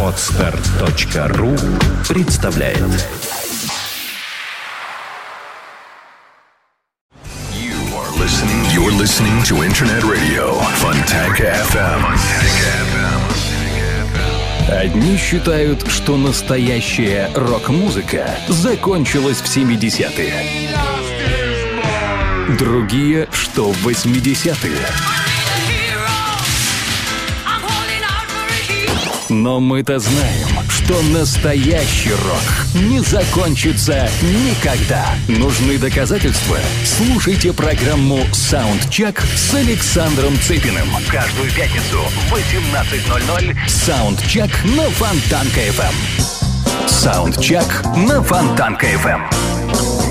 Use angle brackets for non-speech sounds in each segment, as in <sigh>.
Отстар.ру представляет You are listening. You're listening to Internet Radio Fontanka FM. Одни считают, что настоящая рок-музыка закончилась в 70-е. Другие, что в 80-е. Но мы-то знаем, что настоящий рок не закончится никогда. Нужны доказательства? Слушайте программу «Саундчек» с Александром Цыпиным. Каждую пятницу в 18.00 «Саундчек» на Фонтанка-ФМ. «Саундчек» на Фонтанка-ФМ.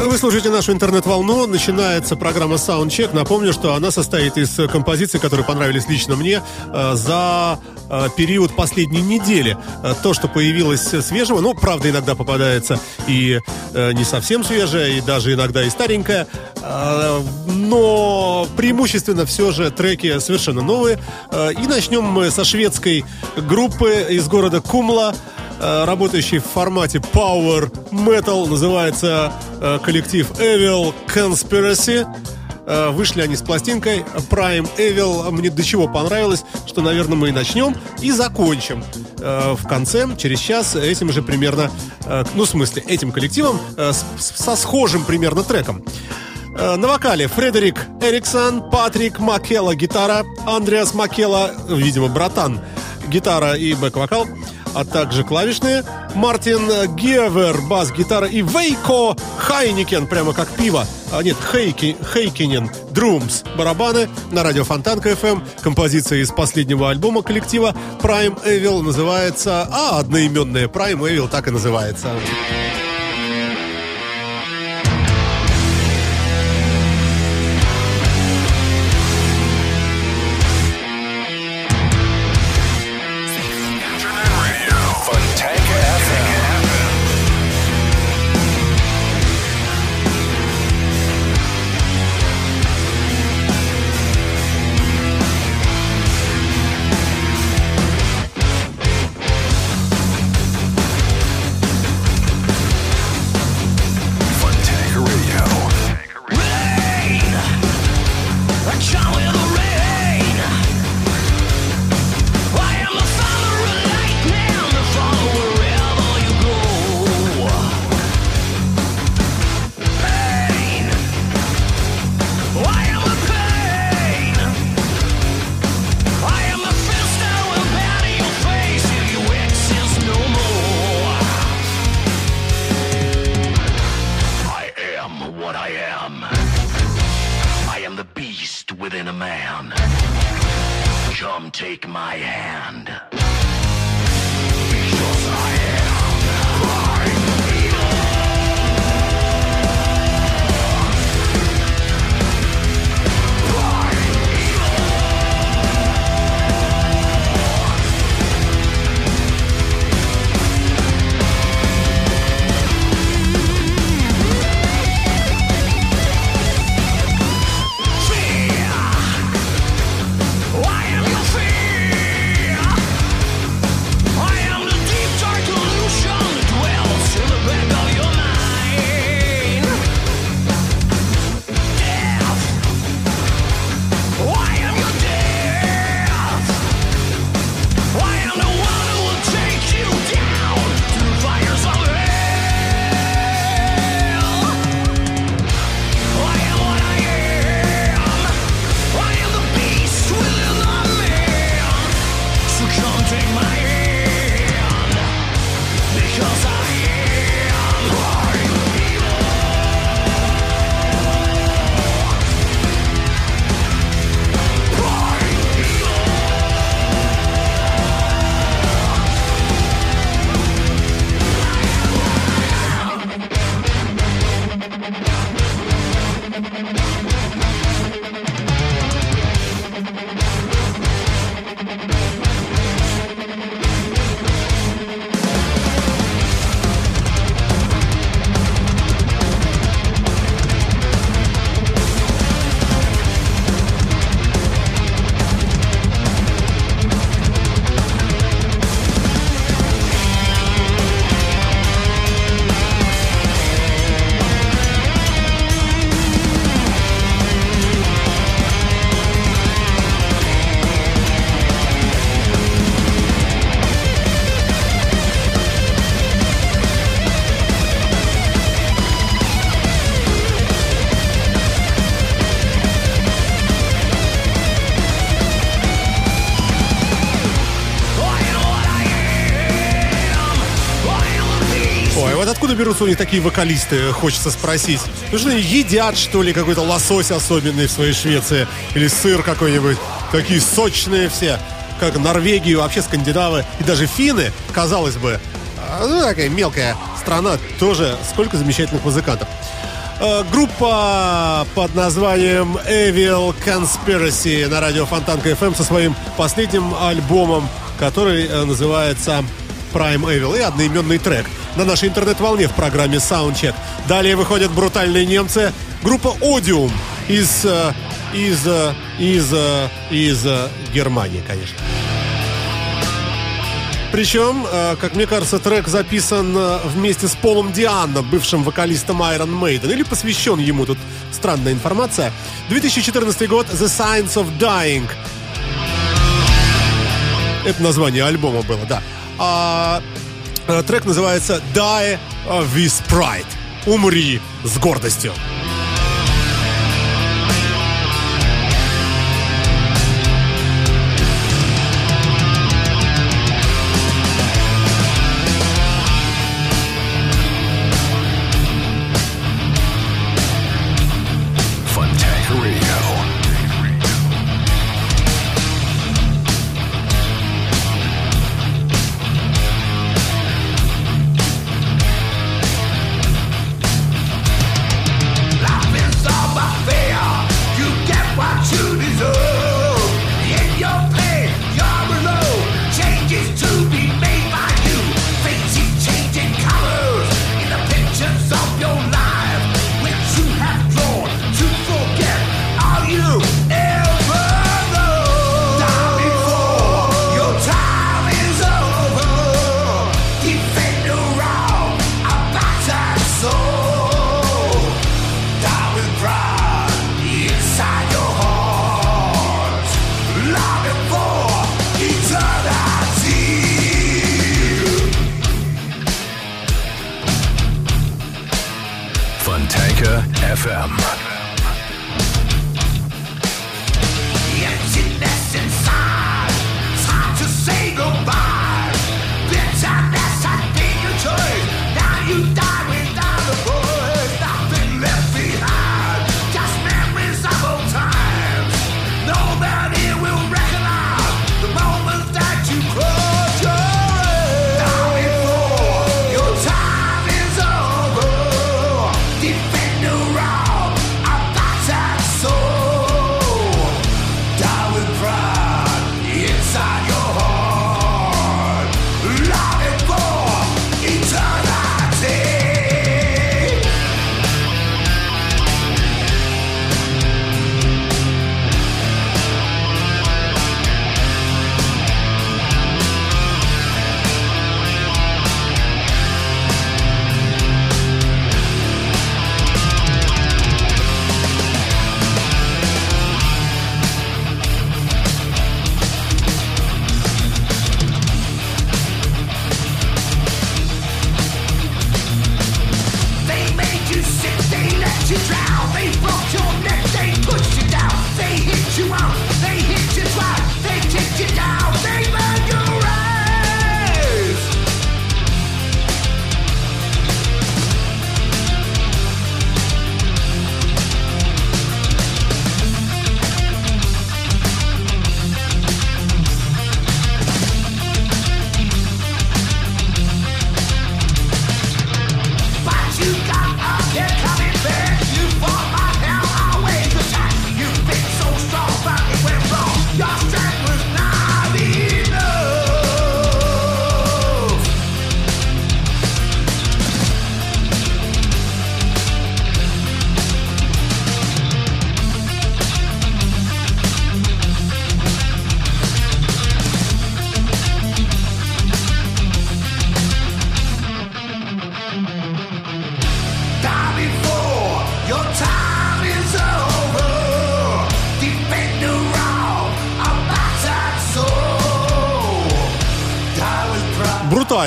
Вы слушаете нашу интернет-волну. Начинается программа Soundcheck. Напомню, что она состоит из композиций, которые понравились лично мне э, за период последней недели. Э, то, что появилось свежего, ну, правда, иногда попадается и не совсем свежее, и даже иногда и старенькое. Но преимущественно все же треки совершенно новые. И начнем мы со шведской группы из города Кумла работающий в формате Power Metal. Называется коллектив Evil Conspiracy. Вышли они с пластинкой Prime Evil. Мне до чего понравилось, что, наверное, мы и начнем и закончим в конце, через час, этим же примерно, ну, в смысле, этим коллективом со схожим примерно треком. На вокале Фредерик Эриксон, Патрик Маккелла гитара, Андреас Маккелла, видимо, братан, гитара и бэк-вокал а также клавишные, Мартин Гевер, бас-гитара и Вейко Хайникен, прямо как пиво. А нет, Хейки, Хейкинен, Друмс, барабаны на радио Фонтанка FM. Композиция из последнего альбома коллектива Prime Evil называется... А, одноименная Prime Evil так и называется. Откуда берутся у них такие вокалисты, хочется спросить. Ну что едят, что ли, какой-то лосось особенный в своей Швеции? Или сыр какой-нибудь? Такие сочные все, как Норвегию, вообще скандинавы и даже финны, казалось бы. А, ну, такая мелкая страна, тоже сколько замечательных музыкантов. Э, группа под названием Evil Conspiracy на радио Фонтанка FM со своим последним альбомом, который э, называется Prime Evil и одноименный трек на нашей интернет-волне в программе Soundcheck. Далее выходят брутальные немцы, группа Odium из, э, из, из, из, из Германии, конечно. Причем, э, как мне кажется, трек записан э, вместе с Полом Дианно, бывшим вокалистом Iron Maiden, или посвящен ему, тут странная информация. 2014 год, The Science of Dying. Это название альбома было, да. А, э, трек называется Die with Pride. Умри с гордостью.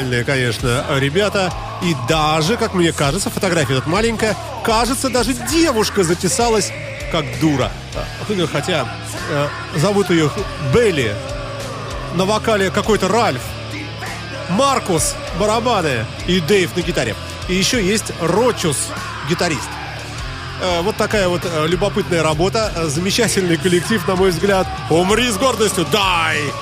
Брутальные, конечно, ребята. И даже, как мне кажется, фотография тут маленькая, кажется, даже девушка затесалась как дура. Хотя э, зовут ее Белли. На вокале какой-то Ральф. Маркус барабаны и Дэйв на гитаре. И еще есть Рочус, гитарист. Э, вот такая вот э, любопытная работа. Замечательный коллектив, на мой взгляд. Умри с гордостью, die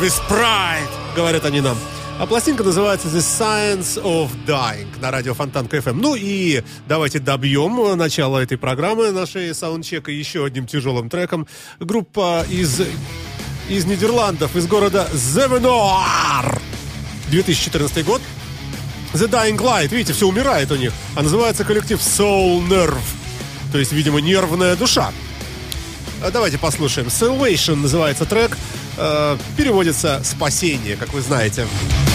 with pride, говорят они нам. А пластинка называется The Science of Dying на радио Фонтанка-ФМ. Ну и давайте добьем начало этой программы нашей саундчека еще одним тяжелым треком. Группа из, из Нидерландов, из города Зевенаар. 2014 год. The Dying Light. Видите, все умирает у них. А называется коллектив Soul Nerve. То есть, видимо, нервная душа. А давайте послушаем. Salvation называется трек. Э, переводится «спасение», как вы знаете. думается,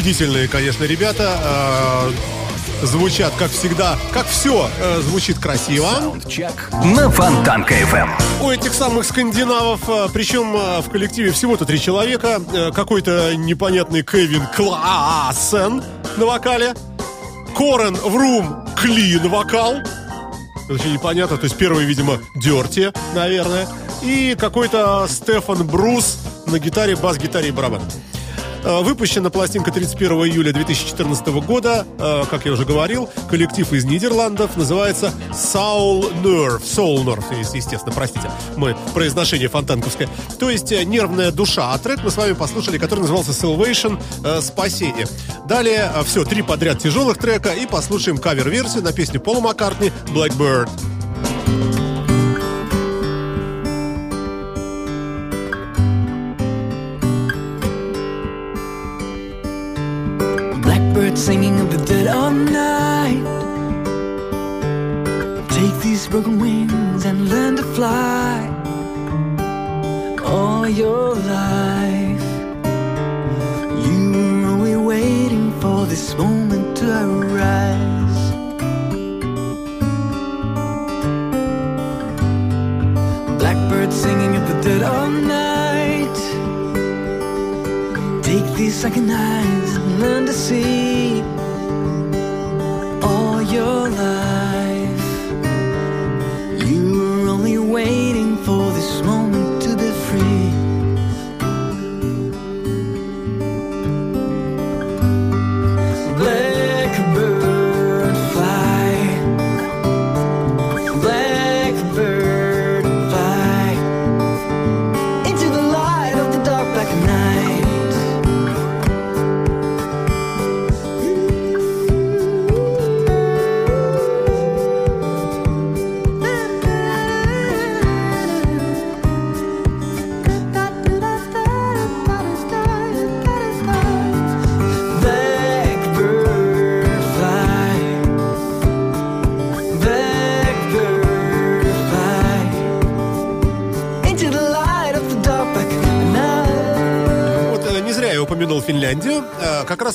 убедительные, конечно, ребята. Э, звучат, как всегда, как все э, звучит красиво. Саундчек на Фонтанка FM. У этих самых скандинавов, э, причем э, в коллективе всего-то три человека. Э, какой-то непонятный Кевин Классен на вокале. Корен Врум Клин вокал. Очень непонятно. То есть первый, видимо, Дерти, наверное. И какой-то Стефан Брус на гитаре, бас-гитаре и барабан. Э, выпущена пластинка 31 июля 2014 года. Э, как я уже говорил, коллектив из Нидерландов называется Soul Nerve. Soul Nerve, естественно, простите. Мы произношение фонтанковское. То есть э, нервная душа. А трек мы с вами послушали, который назывался Salvation Спасение. Далее все, три подряд тяжелых трека и послушаем кавер-версию на песню Пола Маккартни Blackbird. birds singing of the dead of night. Take these broken wings and learn to fly all your life. You were only waiting for this moment to arise. Blackbird singing of the dead of night. Take these second eyes learn to see all your life.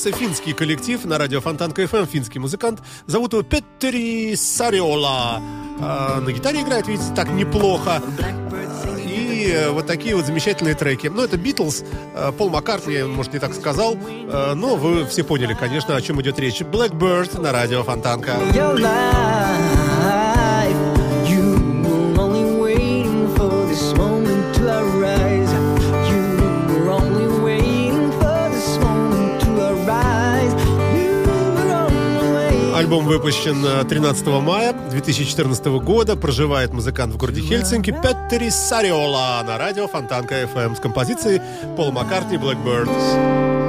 появился финский коллектив на радио Фонтанка КФМ, финский музыкант. Зовут его Петтери Сариола. А, на гитаре играет, видите, так неплохо. И э, вот такие вот замечательные треки. Ну, это Битлз, э, Пол Маккартни, может, не так сказал, э, но вы все поняли, конечно, о чем идет речь. Blackbird на радио Фонтанка. Альбом выпущен э, 13 мая 2014 года. Проживает музыкант в городе Хельсинки Петтери Сариола на радио Фонтанка FM эм с композицией Пол Маккартни «Blackbirds».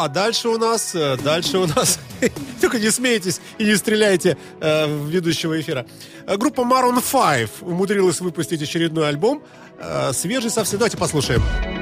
а дальше у нас, э, дальше у нас... <laughs> Только не смейтесь и не стреляйте э, в ведущего эфира. Э, группа Maroon 5 умудрилась выпустить очередной альбом. Э, свежий совсем. Давайте послушаем. Послушаем.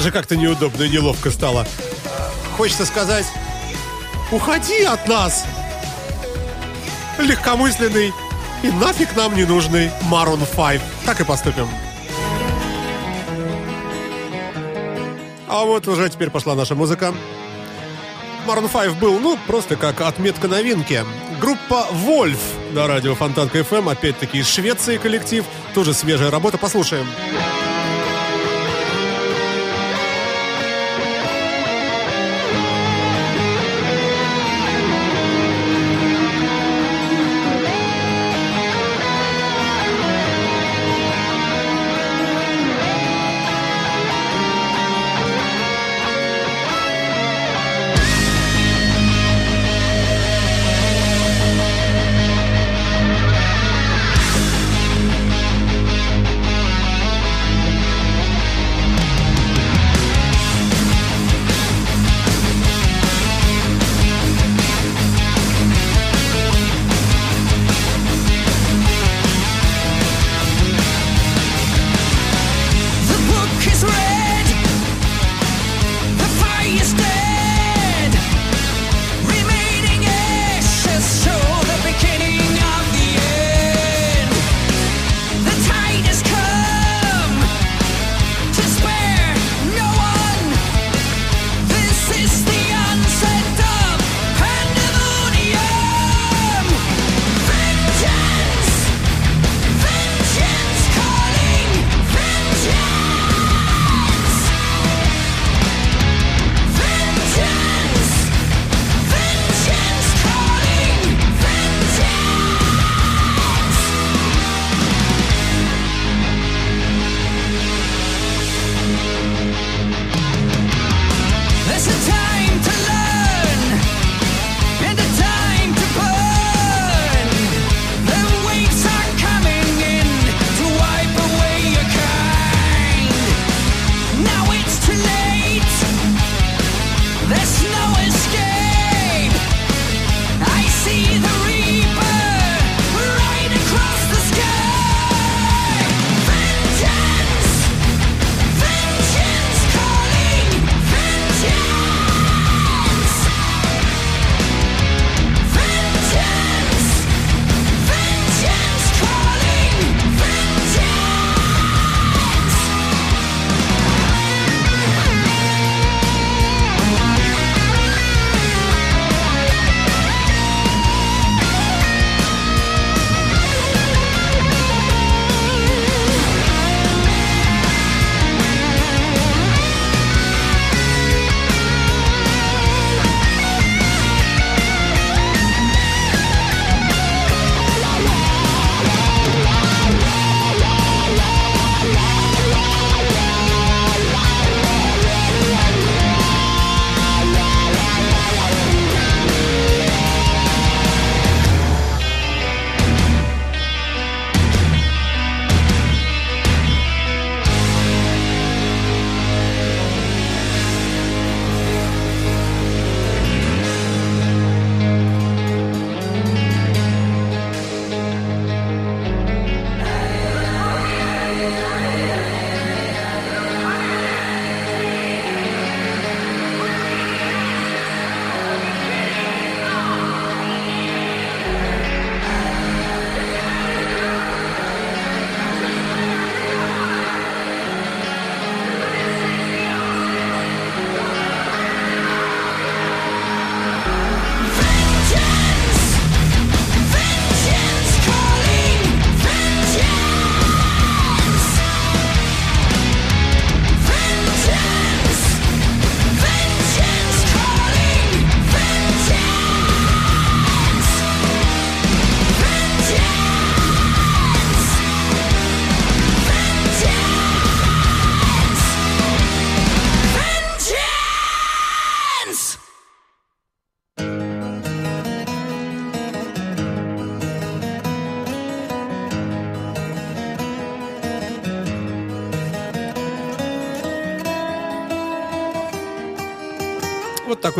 даже как-то неудобно и неловко стало. Хочется сказать, уходи от нас, легкомысленный и нафиг нам не нужный Maroon 5. Так и поступим. А вот уже теперь пошла наша музыка. Maroon 5 был, ну, просто как отметка новинки. Группа Wolf на радио Фонтанка FM, эм, опять-таки из Швеции коллектив. Тоже свежая работа, послушаем. Послушаем.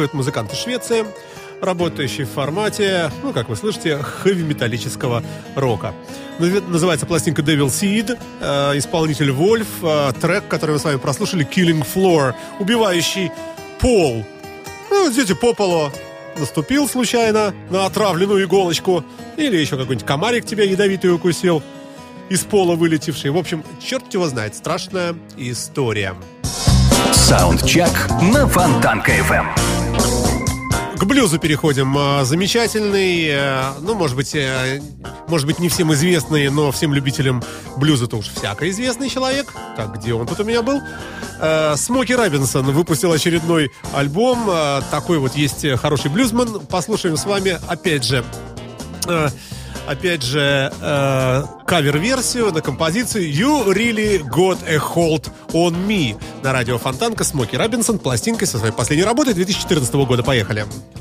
Вот такой вот музыкант из Швеции, работающий в формате, ну, как вы слышите, хэви-металлического рока. Наз- Называется пластинка Devil Seed, э, исполнитель Wolf, э, трек, который мы с вами прослушали, Killing Floor, убивающий пол. Ну, идете по полу, наступил случайно на отравленную иголочку, или еще какой-нибудь комарик тебя ядовитый укусил, из пола вылетевший. В общем, черт его знает, страшная история. Саундчек на Фонтанка FM. К блюзу переходим. А, Замечательный, э, ну, может быть, э, может быть, не всем известный, но всем любителям блюза-то уж всяко известный человек. Так, где он тут у меня был? Э, Смоки Робинсон выпустил очередной альбом. Такой вот есть хороший блюзман. Послушаем с вами, опять же, опять же, э, кавер-версию на композицию You Really Got a Hold on Me на радио Фонтанка Смоки Робинсон пластинкой со своей последней работы 2014 года. Поехали. I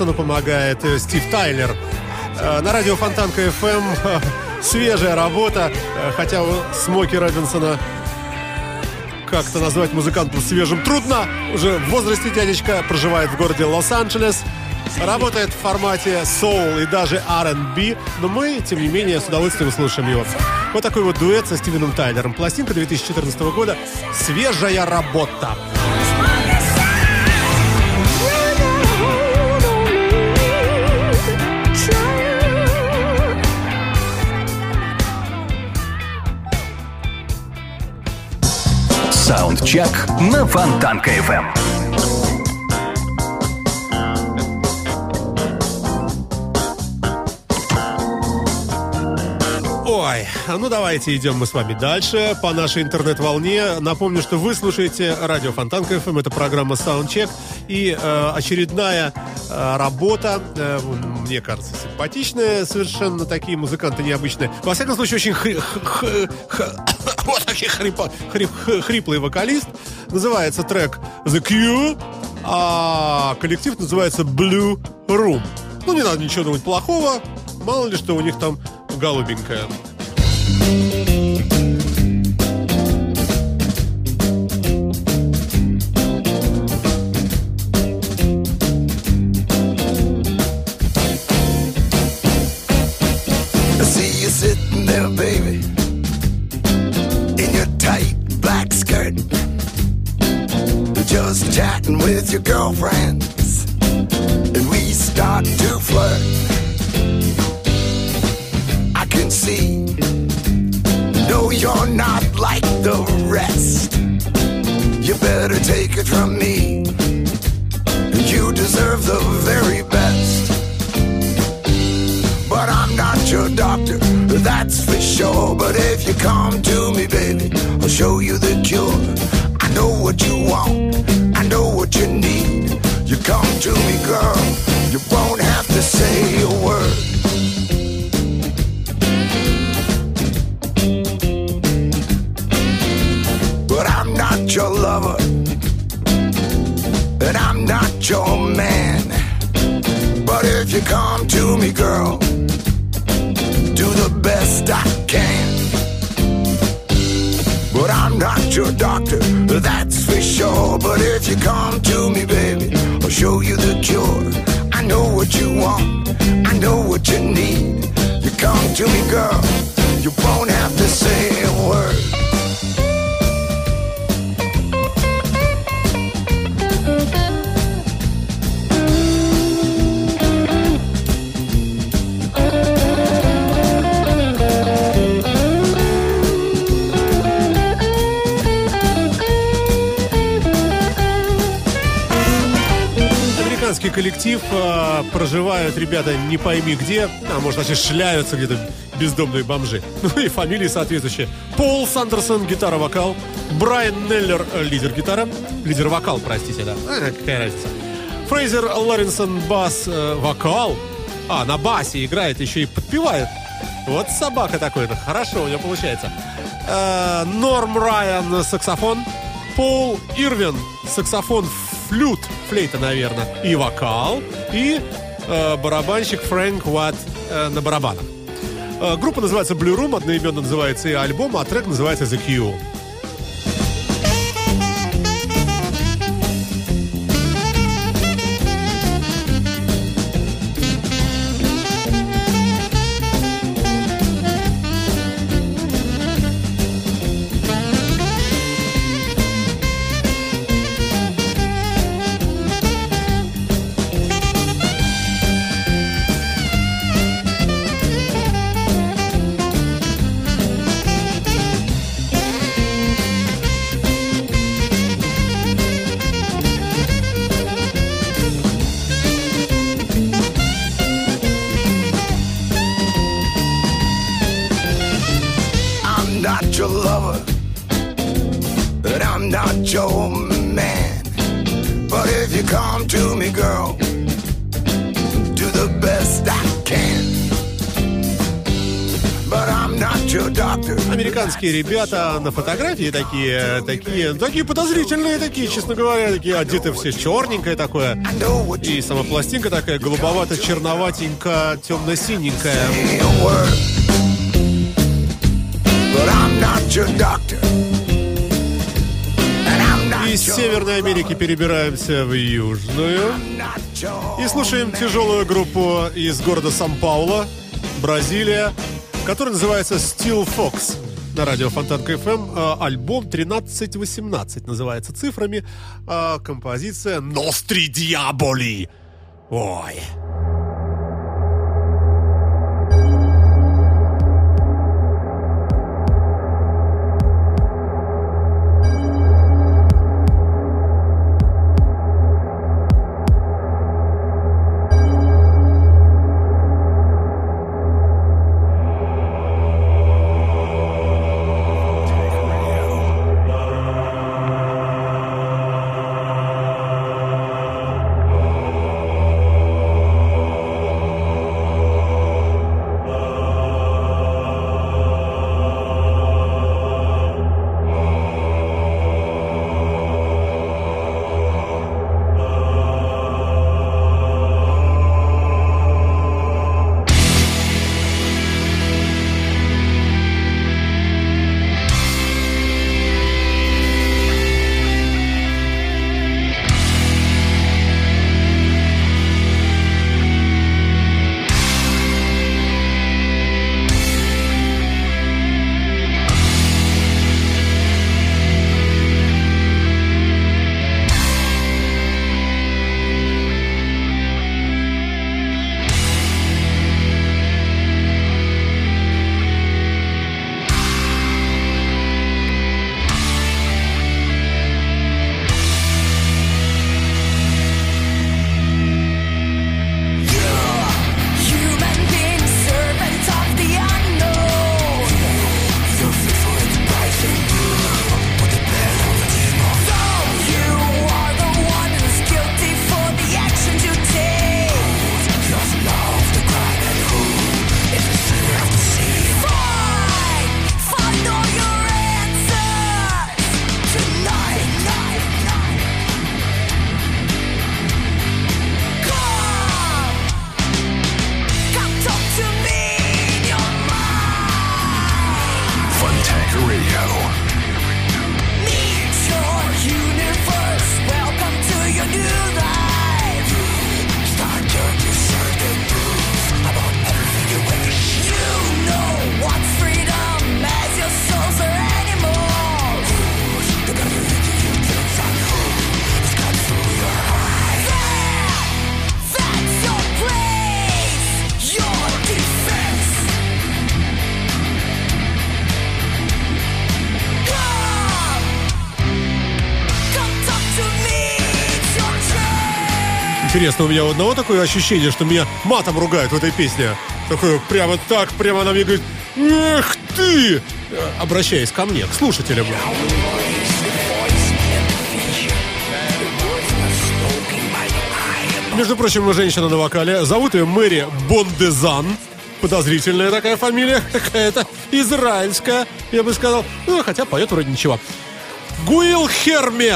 Робинсону помогает э, Стив Тайлер. Э, На радио Фонтанка FM <laughs> э, свежая работа, хотя у Смоки Робинсона как-то назвать музыкантом свежим трудно. Уже в возрасте дядечка проживает в городе Лос-Анджелес. Работает в формате soul и даже R&B, но мы, тем не менее, с удовольствием слушаем его. Вот такой вот дуэт со Стивеном Тайлером. Пластинка 2014 года. Свежая работа. Саундчек на Фонтанка FM. Ой, а ну давайте идем мы с вами дальше по нашей интернет-волне. Напомню, что вы слушаете радио Фонтанка FM, это программа Soundcheck. И э, очередная работа, э, мне кажется, симпатичная, совершенно такие музыканты необычные. Во всяком случае, очень хри- <coughs> вот такой хрипо- хрип- хриплый вокалист. Называется трек The Q, а коллектив называется Blue Room. Ну, не надо ничего думать плохого, мало ли что у них там голубенькая. Dancing with your girlfriends, and we start to flirt. I can see, no, you're not like the rest. You better take it from me. You deserve the very best. But I'm not your doctor, that's for sure. But if you come to me, baby, I'll show you the cure. I know what you want, to me, girl, you won't have to say a word. But I'm not your lover, and I'm not your man. But if you come to me, girl, do the best I can. But I'm not your doctor, that's for sure. But if you come to me, baby, I'll show you the cure. I know what you want, I know what you need. You come to me, girl, you won't have to say a word. Коллектив, э, проживают ребята не пойми где, а может даже шляются где-то бездомные бомжи. <laughs> Ну и фамилии соответствующие. Пол Сандерсон, гитара-вокал. Брайан Неллер, э, лидер-гитара. Лидер-вокал, простите, да. А, какая разница. Фрейзер Лоренсон, бас, э, вокал. А, на басе играет, еще и подпевает. Вот собака такой-то. Хорошо у него получается. Э, Норм Райан, саксофон. Пол Ирвин, саксофон, флют, флейта, наверное, и вокал, и э, барабанщик Фрэнк Уатт э, на барабанах. Э, группа называется Blue Room, одноименно называется и альбом, а трек называется The Cure. Американские ребята на фотографии такие, такие, такие подозрительные, такие, честно говоря, такие одеты все черненькое такое. И сама пластинка такая голубовато-черноватенько, темно-синенькая. Из Северной Америки перебираемся в Южную. И слушаем тяжелую группу из города Сан-Пауло, Бразилия, которая называется Steel Fox на радио Фонтанка FM. Э, Альбом 1318 называется цифрами. а Композиция Ностри Диаболи. Ой. Интересно, у меня у одного такое ощущение, что меня матом ругают в этой песне. Такое прямо так, прямо она мне говорит, эх ты! Обращаясь ко мне, к слушателям. Между прочим, женщина на вокале. Зовут ее Мэри Бондезан. Подозрительная такая фамилия какая-то. Израильская, я бы сказал. Ну, хотя поет вроде ничего. Гуил Херме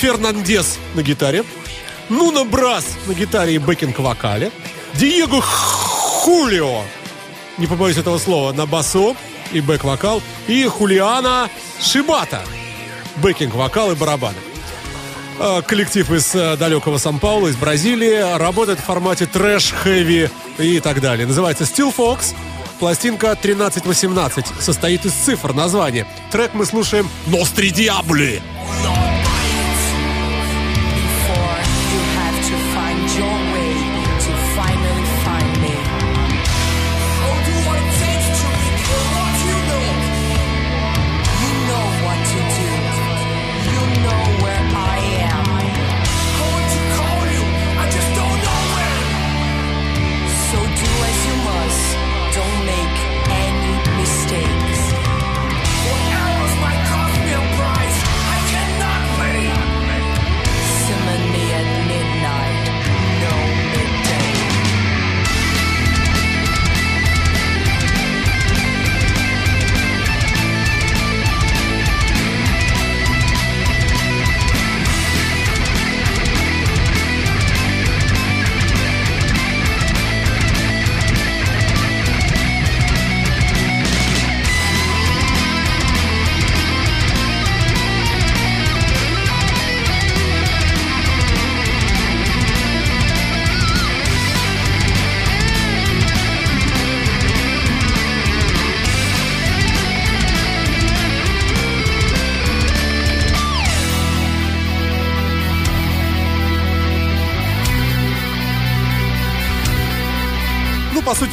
Фернандес на гитаре. Нуна Брас на гитаре и бэкинг-вокале. Диего Хулио, не побоюсь этого слова, на басу и бэк-вокал. И Хулиана Шибата, бэкинг-вокал и барабаны. Э, Коллектив из э, далекого Сан-Паулу, из Бразилии, работает в формате трэш, хэви и так далее. Называется Steel Fox. Пластинка 1318 состоит из цифр названия. Трек мы слушаем «Ностри Диабли».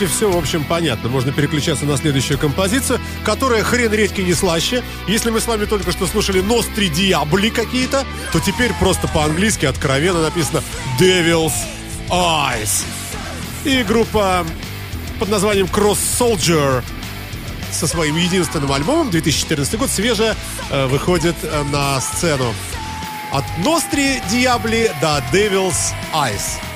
Сути, все, в общем, понятно. Можно переключаться на следующую композицию, которая хрен редьки не слаще. Если мы с вами только что слушали «Ностри Диабли» какие-то, то теперь просто по-английски откровенно написано «Devil's Eyes». И группа под названием Cross Soldier со своим единственным альбомом 2014 год свежая э, выходит э, на сцену. От Ностри Диабли до Devil's Eyes.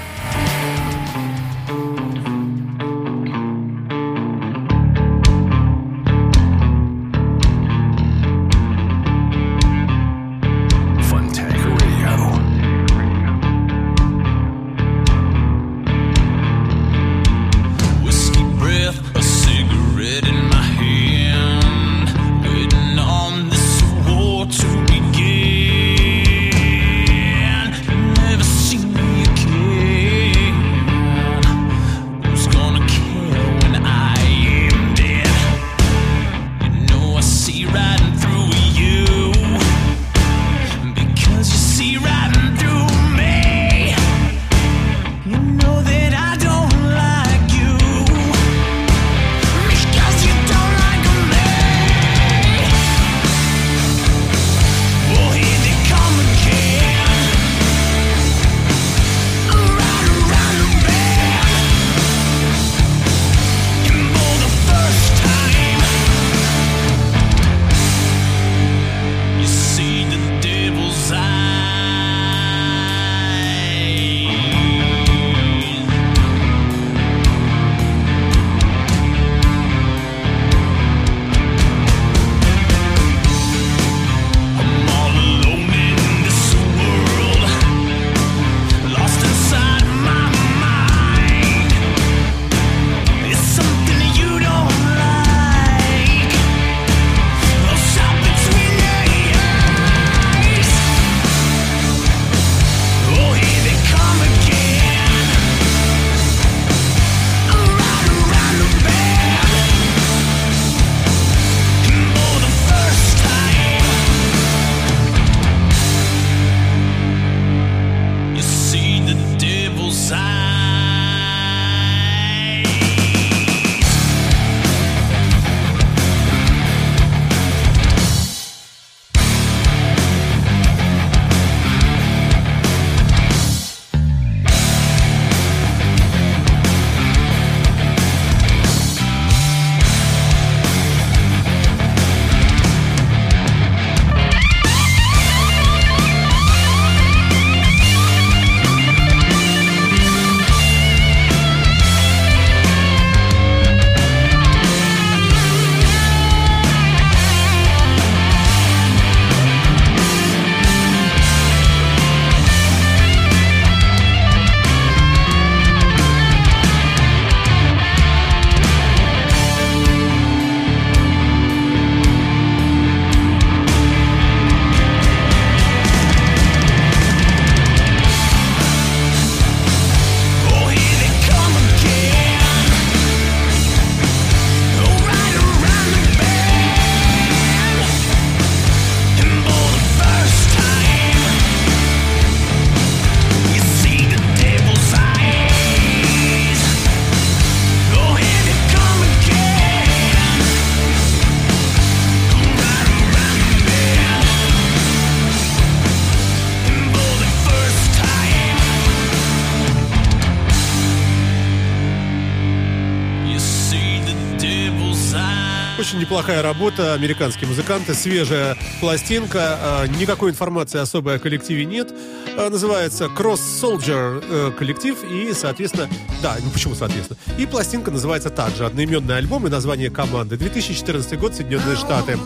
Работа, американские музыканты, свежая пластинка, э, никакой информации особой о коллективе нет. Э, Называется Cross Soldier э, коллектив и, соответственно, да, ну почему соответственно? И пластинка называется также одноименный альбом и название команды. 2014 год, Соединенные Штаты.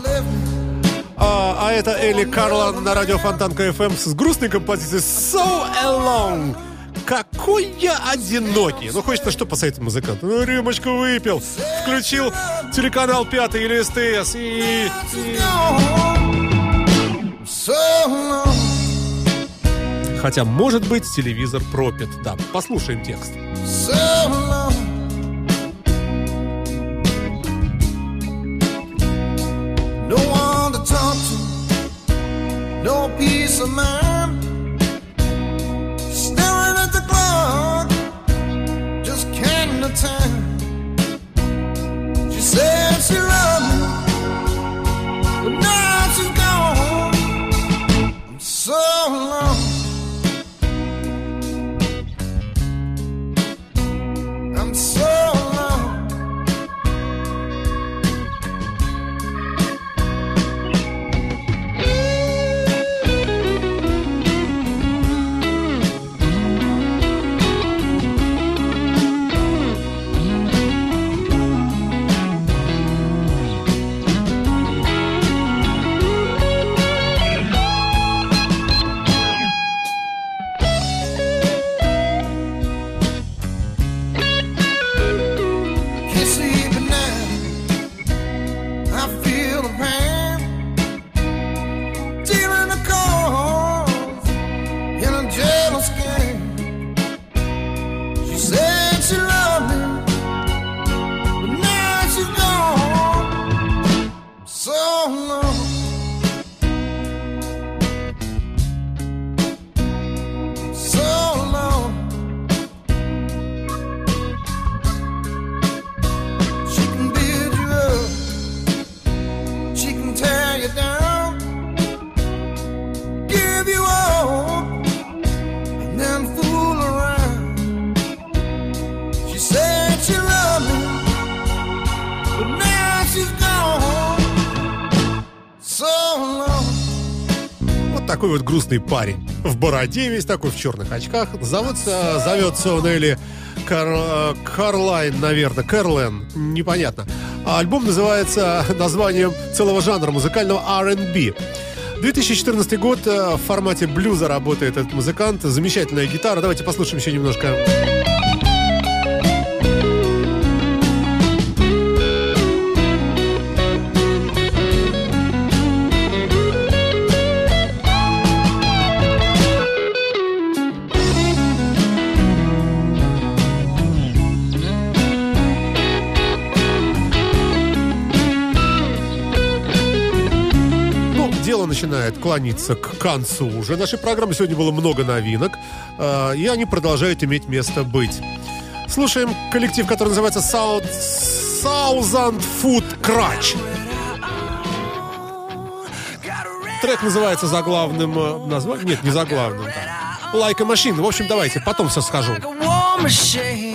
А, а это Элли Карлан на радио Фонтанка FM с грустной композицией So Alone. Какой я одинокий. Ну, хочется что посоветовать музыканту? Ну, рюмочку выпил, включил телеканал Пятый или СТС и... и- Хотя, может быть, телевизор пропит. Да, послушаем текст. no peace of mind. just can't attend. She says she loves. Такой вот грустный парень. В бороде весь такой, в черных очках. зовутся, зовется он или Кар- Карлайн, наверное, Кэрлен, непонятно. А альбом называется <laughs> названием целого жанра музыкального R&B. 2014 год, э, в формате блюза работает этот музыкант. Замечательная гитара. Давайте послушаем еще немножко. Начинает клониться к концу уже. Нашей программы сегодня было много новинок, э, и они продолжают иметь место быть. Слушаем коллектив, который называется Sound, Thousand Foot Crutch. Трек называется заглавным э, названием. Нет, не заглавным. да. Like a Machine. В общем, давайте, потом все скажу. like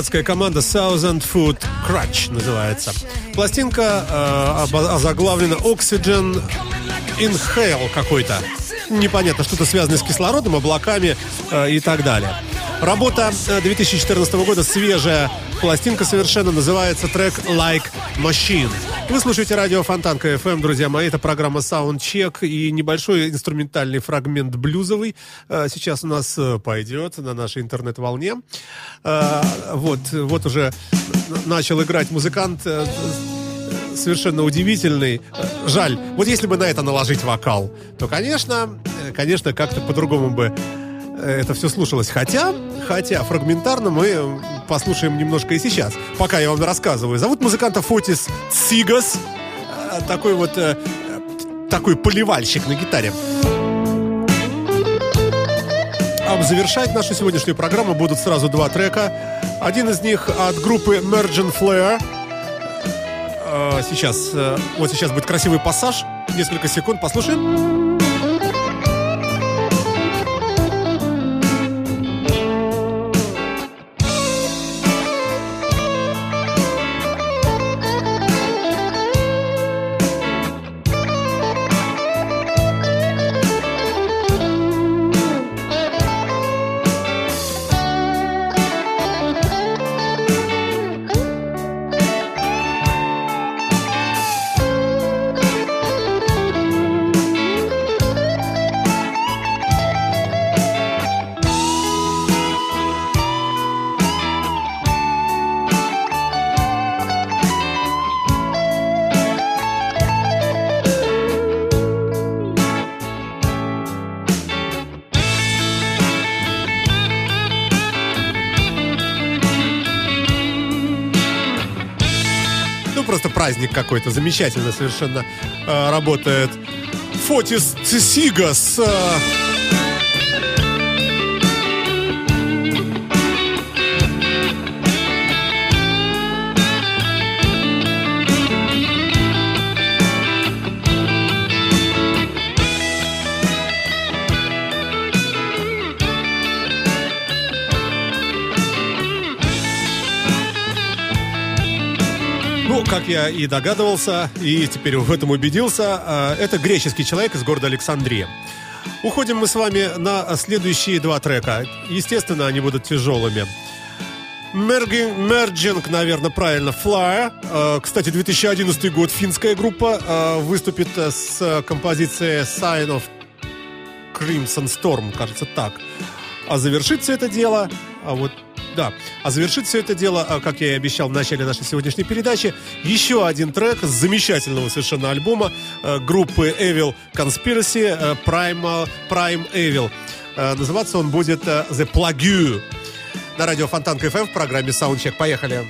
Канадская команда Thousand Foot Crutch называется. Пластинка э, озаглавлена Oxygen Inhale какой-то. Непонятно, что-то связанное с кислородом, облаками э, и так далее. Работа э, 2014 года свежая. Пластинка совершенно называется трек Like Machine. Вы слушаете радио Фонтанка FM, друзья мои. Это программа Soundcheck и небольшой инструментальный фрагмент блюзовый э, сейчас у нас э, пойдет на нашей интернет-волне. Э, Вот, вот уже начал играть музыкант совершенно удивительный. Жаль, вот если бы на это наложить вокал, то, конечно, конечно, как-то по-другому бы это все слушалось. Хотя, хотя фрагментарно мы послушаем немножко и сейчас, пока я вам рассказываю. Зовут музыканта Фотис Цигас. Э, Такой вот э, такой поливальщик на гитаре. А завершать нашу сегодняшнюю программу будут сразу два трека. Один из них от группы Mergent Flare. Э, Сейчас, э, вот сейчас будет красивый пассаж. Несколько секунд, послушаем. Праздник какой-то. Замечательно совершенно э, работает. Фотис Цисигас. э, как я и догадывался, и теперь в этом убедился, э, это греческий человек из города Александрия. Уходим мы с вами на следующие два трека. Естественно, они будут тяжелыми. Merging, наверное, правильно, Flyer. Э, Кстати, 2011 год финская группа э, выступит с композицией Sign of Crimson Storm, кажется так. А завершит все это дело, а вот, да, а завершит все это дело, а, как я и обещал в начале нашей сегодняшней передачи, еще один трек с замечательного совершенно альбома э, группы Evil Conspiracy э, Primal, Prime Evil. Э, Называться он будет The Plague. На радио Фонтанка FM в программе Soundcheck. Поехали.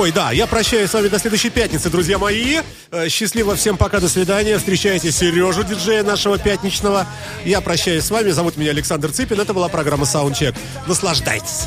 Ой, да, я прощаюсь с вами до следующей пятницы, друзья мои. Э, Счастливо всем пока, до свидания. Встречайте Сережу, диджея нашего пятничного. Я прощаюсь с вами. Зовут меня Александр Цыпин. Это была программа Soundcheck. Наслаждайтесь.